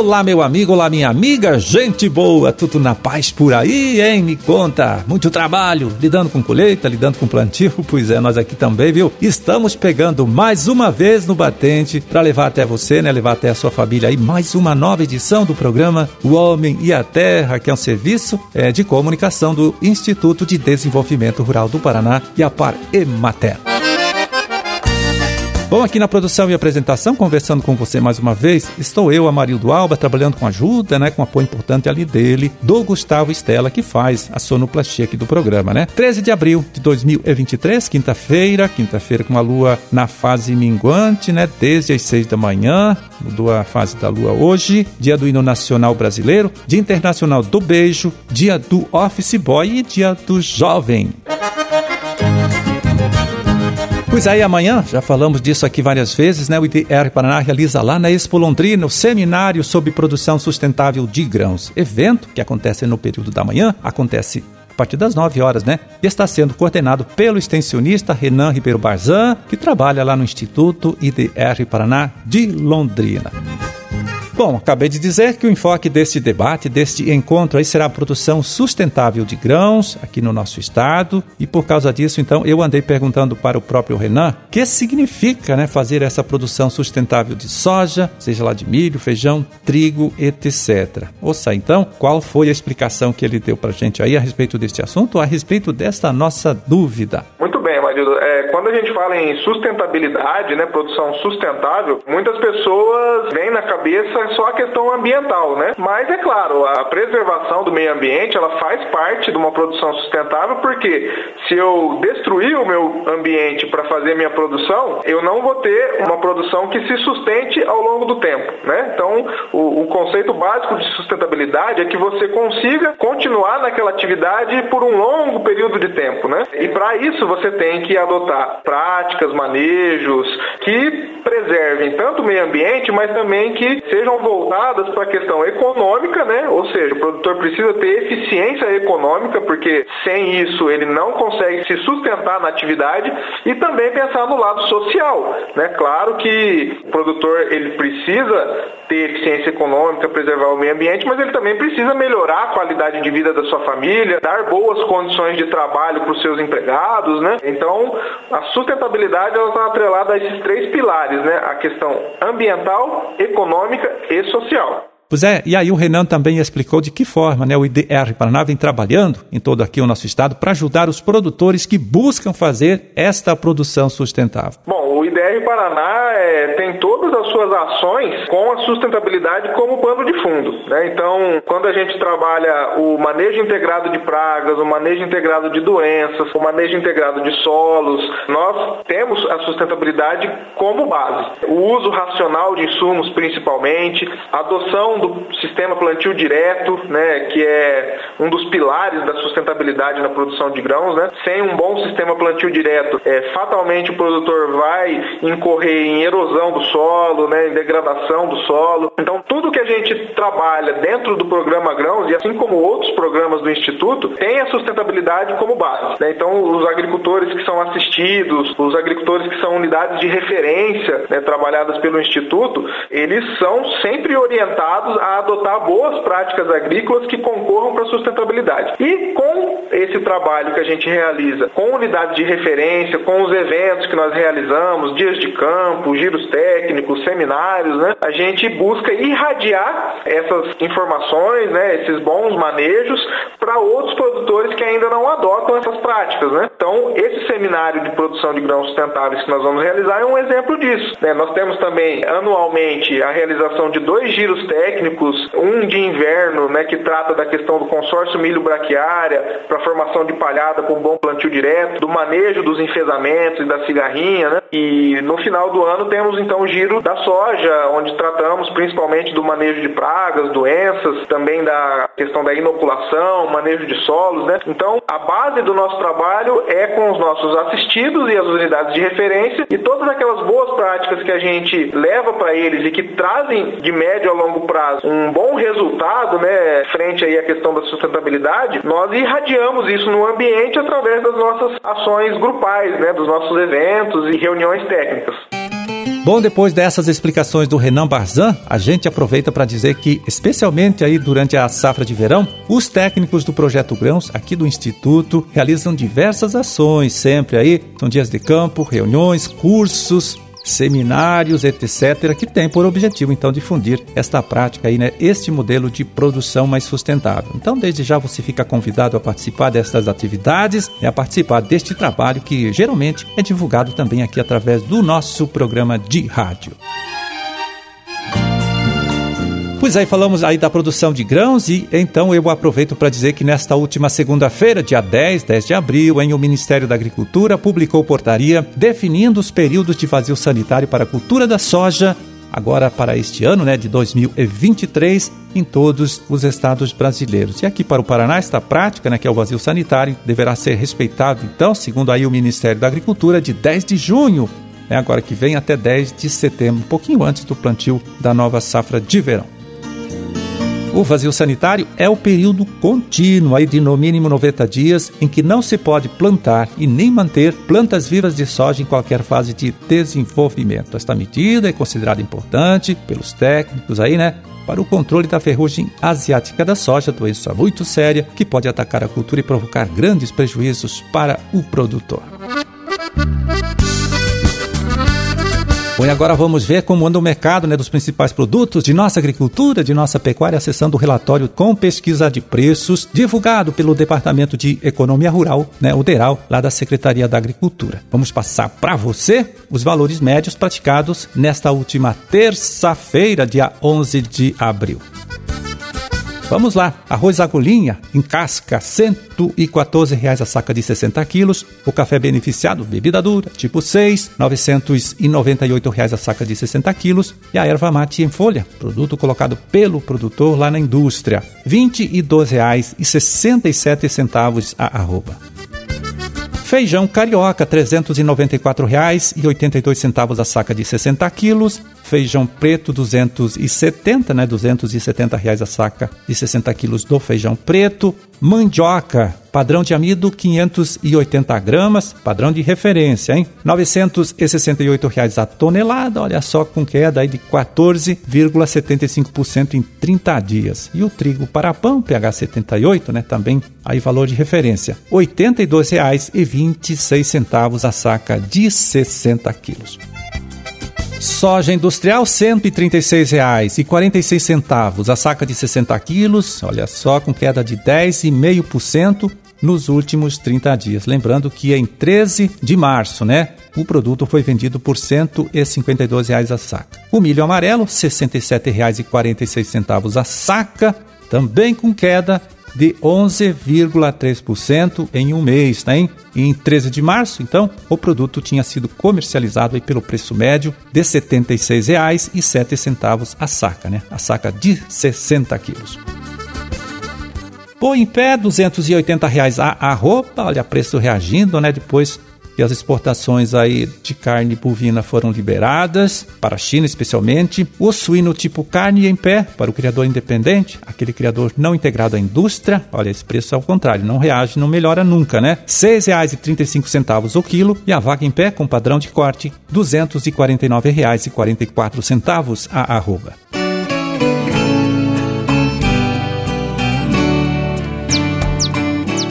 Olá, meu amigo, olá, minha amiga, gente boa, tudo na paz por aí, hein? Me conta, muito trabalho, lidando com colheita, lidando com plantio, pois é, nós aqui também, viu? Estamos pegando mais uma vez no batente para levar até você, né? Levar até a sua família aí mais uma nova edição do programa O Homem e a Terra, que é um serviço é, de comunicação do Instituto de Desenvolvimento Rural do Paraná e a Par Emater. Bom, aqui na produção e apresentação, conversando com você mais uma vez, estou eu, Amarildo Alba, trabalhando com ajuda, né, com apoio importante ali dele, do Gustavo Estela, que faz a sonoplastia aqui do programa, né? 13 de abril de 2023, quinta-feira, quinta-feira com a lua na fase minguante, né, desde as 6 da manhã, mudou a fase da lua hoje, dia do hino nacional brasileiro, dia internacional do beijo, dia do office boy e dia do jovem. Pois aí, amanhã, já falamos disso aqui várias vezes, né? O IDR Paraná realiza lá na Expo Londrina o seminário sobre produção sustentável de grãos. Evento que acontece no período da manhã, acontece a partir das 9 horas, né? E está sendo coordenado pelo extensionista Renan Ribeiro Barzan, que trabalha lá no Instituto IDR Paraná de Londrina. Bom, acabei de dizer que o enfoque deste debate, deste encontro aí será a produção sustentável de grãos aqui no nosso estado e por causa disso, então, eu andei perguntando para o próprio Renan o que significa, né, fazer essa produção sustentável de soja, seja lá de milho, feijão, trigo, etc. Ouça então qual foi a explicação que ele deu para gente aí a respeito deste assunto, a respeito desta nossa dúvida. Muito bem, Marido. É, quando a gente fala em sustentabilidade, né, produção sustentável, muitas pessoas vêm na cabeça só a questão ambiental, né? Mas é claro, a preservação do meio ambiente, ela faz parte de uma produção sustentável, porque se eu destruir o meu ambiente para fazer minha produção, eu não vou ter uma produção que se sustente ao longo do tempo, né? Então, o, o conceito básico de sustentabilidade é que você consiga continuar naquela atividade por um longo período de tempo, né? E para isso você tem que adotar práticas, manejos que preservem tanto o meio ambiente, mas também que sejam voltadas para a questão econômica, né? Ou seja, o produtor precisa ter eficiência econômica, porque sem isso ele não consegue se sustentar na atividade e também pensar no lado social, né? Claro que o produtor ele precisa ter eficiência econômica, preservar o meio ambiente, mas ele também precisa melhorar a qualidade de vida da sua família, dar boas condições de trabalho para os seus empregados, né? Então, a sustentabilidade ela está atrelada a esses três pilares, né? A questão ambiental, econômica e social. Pois é, e aí o Renan também explicou de que forma né, o IDR Paraná vem trabalhando em todo aqui o nosso estado para ajudar os produtores que buscam fazer esta produção sustentável. Bom, o IDR Paraná é, tem todas as suas ações com a sustentabilidade como pano de fundo. Né? Então, quando a gente trabalha o manejo integrado de pragas, o manejo integrado de doenças, o manejo integrado de solos, nós temos a sustentabilidade como base. O uso racional de insumos, principalmente, a adoção do sistema plantio direto, né, que é um dos pilares da sustentabilidade na produção de grãos. Né? Sem um bom sistema plantio direto, é, fatalmente o produtor vai incorrer em erosão do solo, né, em degradação do solo. Então, tudo que a gente trabalha dentro do programa Grãos, e assim como outros programas do Instituto, tem a sustentabilidade como base. Né? Então, os agricultores que são assistidos, os agricultores que são unidades de referência né, trabalhadas pelo Instituto, eles são sempre orientados a adotar boas práticas agrícolas que concorram para a sustentabilidade. E com esse trabalho que a gente realiza, com unidades de referência, com os eventos que nós realizamos, dias de campo, giros técnicos, seminários, né, a gente busca irradiar essas informações, né, esses bons manejos para outros produtores que ainda não adotam essas práticas. Né? Então, esse seminário de produção de grãos sustentáveis que nós vamos realizar é um exemplo disso. Né? Nós temos também anualmente a realização de dois giros técnicos, um de inverno, né, que trata da questão do consórcio milho braquiária para formação de palhada com bom plantio direto, do manejo dos enfesamentos e da cigarrinha, né? E no final do ano temos então o giro da soja, onde tratamos principalmente do manejo de pragas, doenças, também da questão da inoculação, manejo de solos, né? Então, a base do nosso trabalho é com os nossos assistidos e as unidades de referência e todas aquelas boas práticas que a gente leva para eles e que trazem de médio a longo prazo um bom resultado, né, frente aí à questão da sustentabilidade, nós irradiamos isso no ambiente através das nossas ações grupais, né, dos nossos eventos e reuniões técnicas. Bom, depois dessas explicações do Renan Barzan, a gente aproveita para dizer que, especialmente aí durante a safra de verão, os técnicos do Projeto Grãos, aqui do Instituto, realizam diversas ações, sempre aí, são dias de campo, reuniões, cursos, seminários, etc., que tem por objetivo, então, difundir esta prática aí, né, este modelo de produção mais sustentável. Então, desde já você fica convidado a participar destas atividades e a participar deste trabalho que geralmente é divulgado também aqui através do nosso programa de rádio. Pois aí, falamos aí da produção de grãos e então eu aproveito para dizer que nesta última segunda-feira, dia 10, 10 de abril, em o Ministério da Agricultura publicou portaria definindo os períodos de vazio sanitário para a cultura da soja agora para este ano, né, de 2023, em todos os estados brasileiros. E aqui para o Paraná, esta prática, né, que é o vazio sanitário, deverá ser respeitado, então, segundo aí o Ministério da Agricultura, de 10 de junho, né, agora que vem até 10 de setembro, um pouquinho antes do plantio da nova safra de verão. O vazio sanitário é o período contínuo aí de no mínimo 90 dias em que não se pode plantar e nem manter plantas vivas de soja em qualquer fase de desenvolvimento. Esta medida é considerada importante pelos técnicos aí, né? Para o controle da ferrugem asiática da soja, doença muito séria que pode atacar a cultura e provocar grandes prejuízos para o produtor. E agora vamos ver como anda o mercado né, dos principais produtos de nossa agricultura, de nossa pecuária, acessando o relatório com pesquisa de preços divulgado pelo Departamento de Economia Rural, né, o DERAL, lá da Secretaria da Agricultura. Vamos passar para você os valores médios praticados nesta última terça-feira, dia 11 de abril. Vamos lá, arroz agulhinha em casca, 114 reais a saca de 60 quilos. O café beneficiado, bebida dura, tipo 6, 998 reais a saca de 60 quilos. E a erva mate em folha, produto colocado pelo produtor lá na indústria, 22 reais e 67 centavos a arroba. Feijão carioca, R$ 394,82 a saca de 60 quilos. Feijão preto, 270, né? 270 reais a saca de 60 quilos do feijão preto. Mandioca, padrão de amido, 580 gramas, padrão de referência, hein? 968 reais a tonelada, olha só, com queda aí de 14,75% em 30 dias. E o trigo para pão, PH 78, né? Também aí valor de referência, R$ 82,26 a saca de 60 quilos. Soja industrial, R$ 136,46 a saca de 60 quilos, olha só, com queda de 10,5% nos últimos 30 dias. Lembrando que em 13 de março, né, o produto foi vendido por R$ 152,00 a saca. O milho amarelo, R$ 67,46 a saca, também com queda de 11,3% em um mês, tá, hein? Em 13 de março, então, o produto tinha sido comercializado aí pelo preço médio de R$ 76,07 a saca, né? A saca de 60 quilos. Pô em pé, 280 reais a roupa, olha, preço reagindo, né? Depois as exportações aí de carne bovina foram liberadas, para a China especialmente. O suíno tipo carne em pé, para o criador independente, aquele criador não integrado à indústria, olha, esse preço ao contrário, não reage, não melhora nunca, né? R$ 6,35 o quilo e a vaca em pé com padrão de corte, R$ 249,44 a arroba.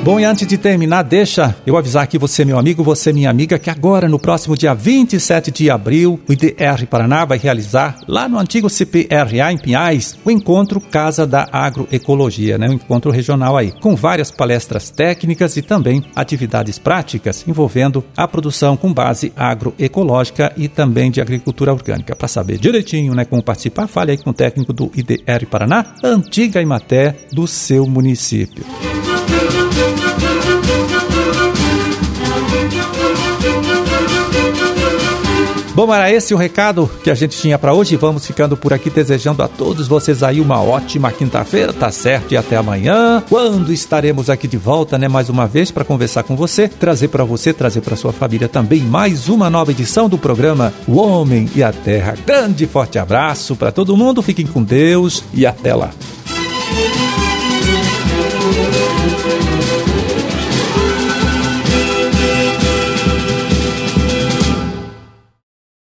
Bom, e antes de terminar, deixa eu avisar aqui você, meu amigo, você, minha amiga, que agora, no próximo dia 27 de abril, o IDR Paraná vai realizar, lá no antigo CPRA em Pinhais, o encontro Casa da Agroecologia, né? Um encontro regional aí, com várias palestras técnicas e também atividades práticas envolvendo a produção com base agroecológica e também de agricultura orgânica. Para saber direitinho, né, como participar, fale aí com o técnico do IDR Paraná, antiga Imaté do seu município. Bom, era esse o recado que a gente tinha para hoje. Vamos ficando por aqui desejando a todos vocês aí uma ótima quinta-feira, tá certo? E até amanhã, quando estaremos aqui de volta, né, mais uma vez para conversar com você, trazer para você, trazer para sua família também mais uma nova edição do programa O Homem e a Terra. Grande forte abraço para todo mundo. Fiquem com Deus e até lá.